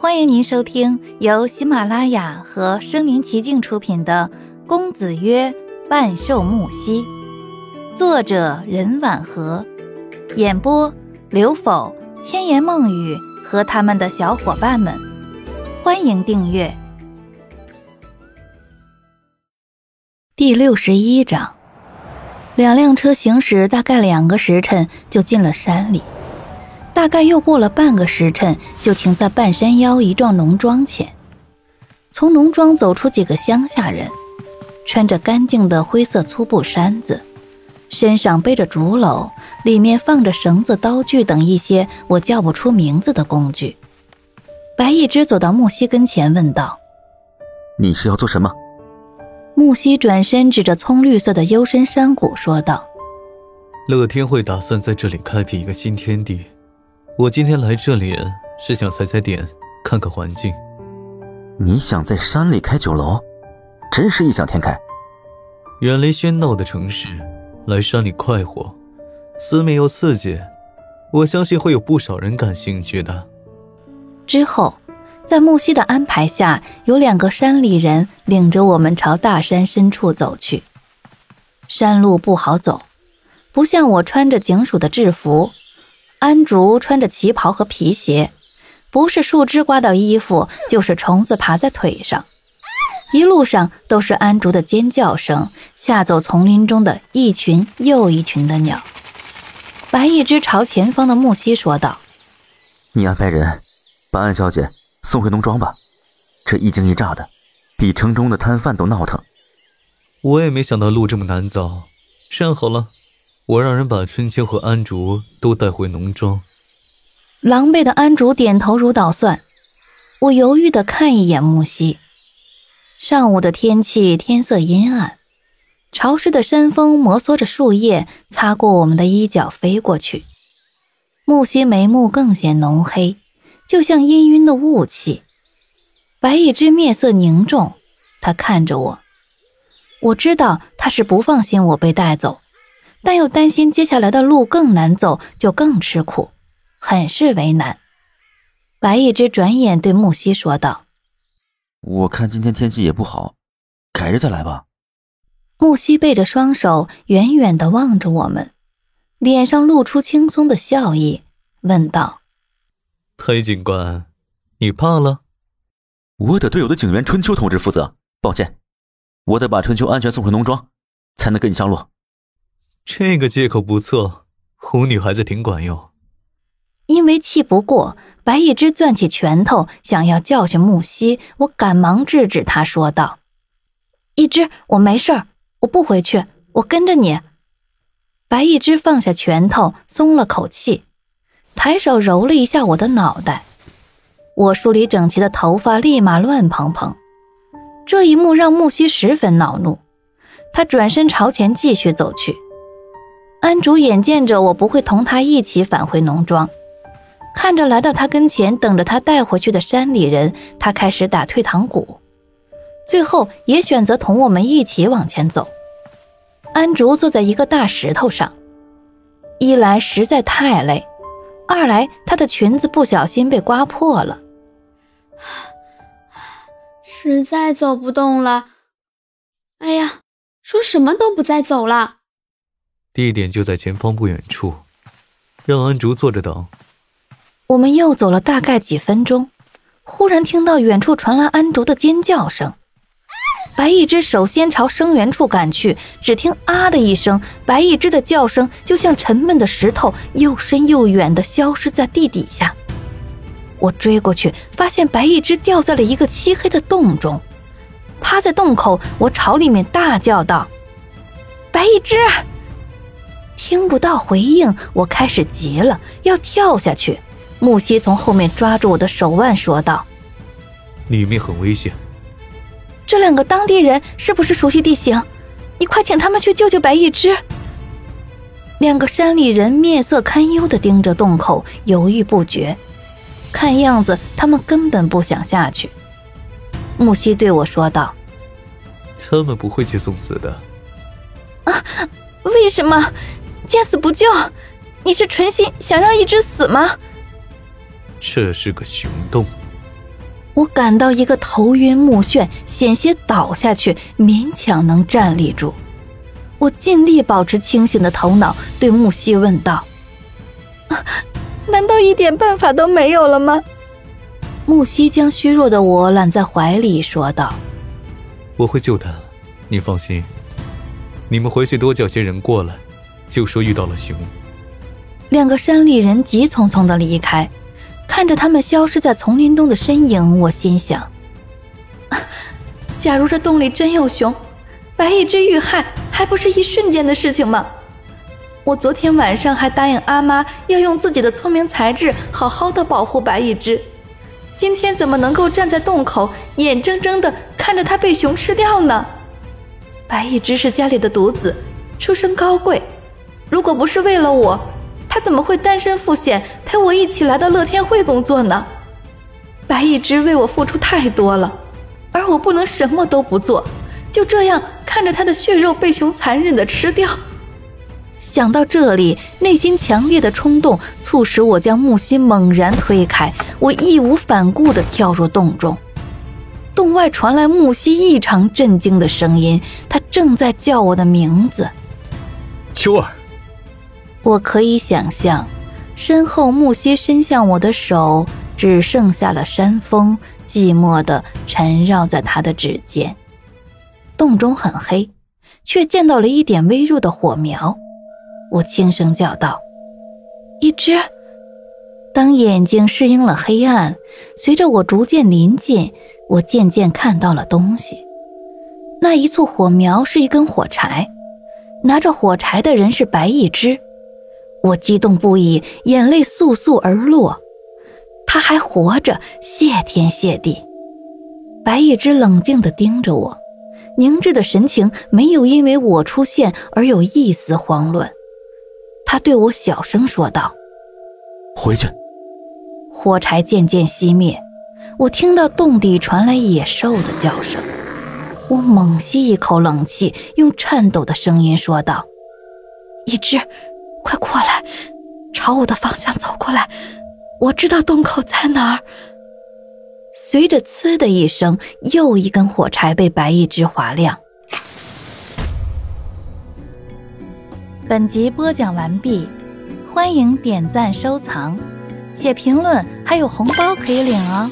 欢迎您收听由喜马拉雅和声临其境出品的《公子曰万寿木兮》，作者任婉和，演播刘否、千言梦语和他们的小伙伴们。欢迎订阅。第六十一章，两辆车行驶大概两个时辰，就进了山里。大概又过了半个时辰，就停在半山腰一幢农庄前。从农庄走出几个乡下人，穿着干净的灰色粗布衫子，身上背着竹篓，里面放着绳子、刀具等一些我叫不出名字的工具。白一只走到木西跟前，问道：“你是要做什么？”木西转身指着葱绿色的幽深山谷说道：“乐天会打算在这里开辟一个新天地。”我今天来这里是想踩踩点，看看环境。你想在山里开酒楼，真是异想天开。远离喧闹的城市，来山里快活，私密又刺激，我相信会有不少人感兴趣的。之后，在木西的安排下，有两个山里人领着我们朝大山深处走去。山路不好走，不像我穿着警署的制服。安竹穿着旗袍和皮鞋，不是树枝刮到衣服，就是虫子爬在腿上。一路上都是安竹的尖叫声，吓走丛林中的一群又一群的鸟。白一只朝前方的木西说道：“你安排人把安小姐送回农庄吧，这一惊一乍的，比城中的摊贩都闹腾。”我也没想到路这么难走，这样好了。我让人把春秋和安竹都带回农庄。狼狈的安竹点头如捣蒜。我犹豫的看一眼木西。上午的天气天色阴暗，潮湿的山风摩挲着树叶，擦过我们的衣角飞过去。木西眉目更显浓黑，就像氤氲的雾气。白一只面色凝重，他看着我。我知道他是不放心我被带走。但又担心接下来的路更难走，就更吃苦，很是为难。白一只转眼对木西说道：“我看今天天气也不好，改日再来吧。”木西背着双手，远远的望着我们，脸上露出轻松的笑意，问道：“裴警官，你怕了？”“我得对我的警员春秋同志负责，抱歉，我得把春秋安全送回农庄，才能跟你上路。”这个借口不错，哄女孩子挺管用。因为气不过，白一只攥起拳头想要教训木西，我赶忙制止他，说道：“一只，我没事，我不回去，我跟着你。”白一只放下拳头，松了口气，抬手揉了一下我的脑袋，我梳理整齐的头发立马乱蓬蓬。这一幕让木西十分恼怒，他转身朝前继续走去。安竹眼见着我不会同他一起返回农庄，看着来到他跟前等着他带回去的山里人，他开始打退堂鼓，最后也选择同我们一起往前走。安竹坐在一个大石头上，一来实在太累，二来她的裙子不小心被刮破了，实在走不动了。哎呀，说什么都不再走了。地点就在前方不远处，让安竹坐着等。我们又走了大概几分钟，忽然听到远处传来安竹的尖叫声。白一只首先朝声源处赶去，只听“啊”的一声，白一只的叫声就像沉闷的石头，又深又远的消失在地底下。我追过去，发现白一只掉在了一个漆黑的洞中，趴在洞口，我朝里面大叫道：“白一只！”听不到回应，我开始急了，要跳下去。木西从后面抓住我的手腕，说道：“里面很危险。这两个当地人是不是熟悉地形？你快请他们去救救白一只。”两个山里人面色堪忧的盯着洞口，犹豫不决。看样子他们根本不想下去。木西对我说道：“他们不会去送死的。”啊？为什么？见死不救，你是存心想让一只死吗？这是个熊洞，我感到一个头晕目眩，险些倒下去，勉强能站立住。我尽力保持清醒的头脑，对木西问道：“难道一点办法都没有了吗？”木西将虚弱的我揽在怀里，说道：“我会救他，你放心。你们回去多叫些人过来，就说遇到了熊。”两个山里人急匆匆的离开，看着他们消失在丛林中的身影，我心想：假如这洞里真有熊，白一只遇害还不是一瞬间的事情吗？我昨天晚上还答应阿妈要用自己的聪明才智好好的保护白一只，今天怎么能够站在洞口，眼睁睁的看着它被熊吃掉呢？白一只是家里的独子，出身高贵，如果不是为了我。他怎么会单身赴险陪我一起来到乐天会工作呢？白一之为我付出太多了，而我不能什么都不做，就这样看着他的血肉被熊残忍的吃掉。想到这里，内心强烈的冲动促使我将木心猛然推开，我义无反顾地跳入洞中。洞外传来木西异常震惊的声音，他正在叫我的名字，秋儿。我可以想象，身后木西伸向我的手，只剩下了山峰，寂寞的缠绕在他的指尖。洞中很黑，却见到了一点微弱的火苗。我轻声叫道：“一只。”当眼睛适应了黑暗，随着我逐渐临近，我渐渐看到了东西。那一簇火苗是一根火柴，拿着火柴的人是白一只。我激动不已，眼泪簌簌而落。他还活着，谢天谢地。白一只冷静地盯着我，凝滞的神情没有因为我出现而有一丝慌乱。他对我小声说道：“回去。”火柴渐渐熄灭，我听到洞底传来野兽的叫声。我猛吸一口冷气，用颤抖的声音说道：“一只。”快过来，朝我的方向走过来！我知道洞口在哪儿。随着“呲”的一声，又一根火柴被白一只划亮。本集播讲完毕，欢迎点赞、收藏，写评论，还有红包可以领哦！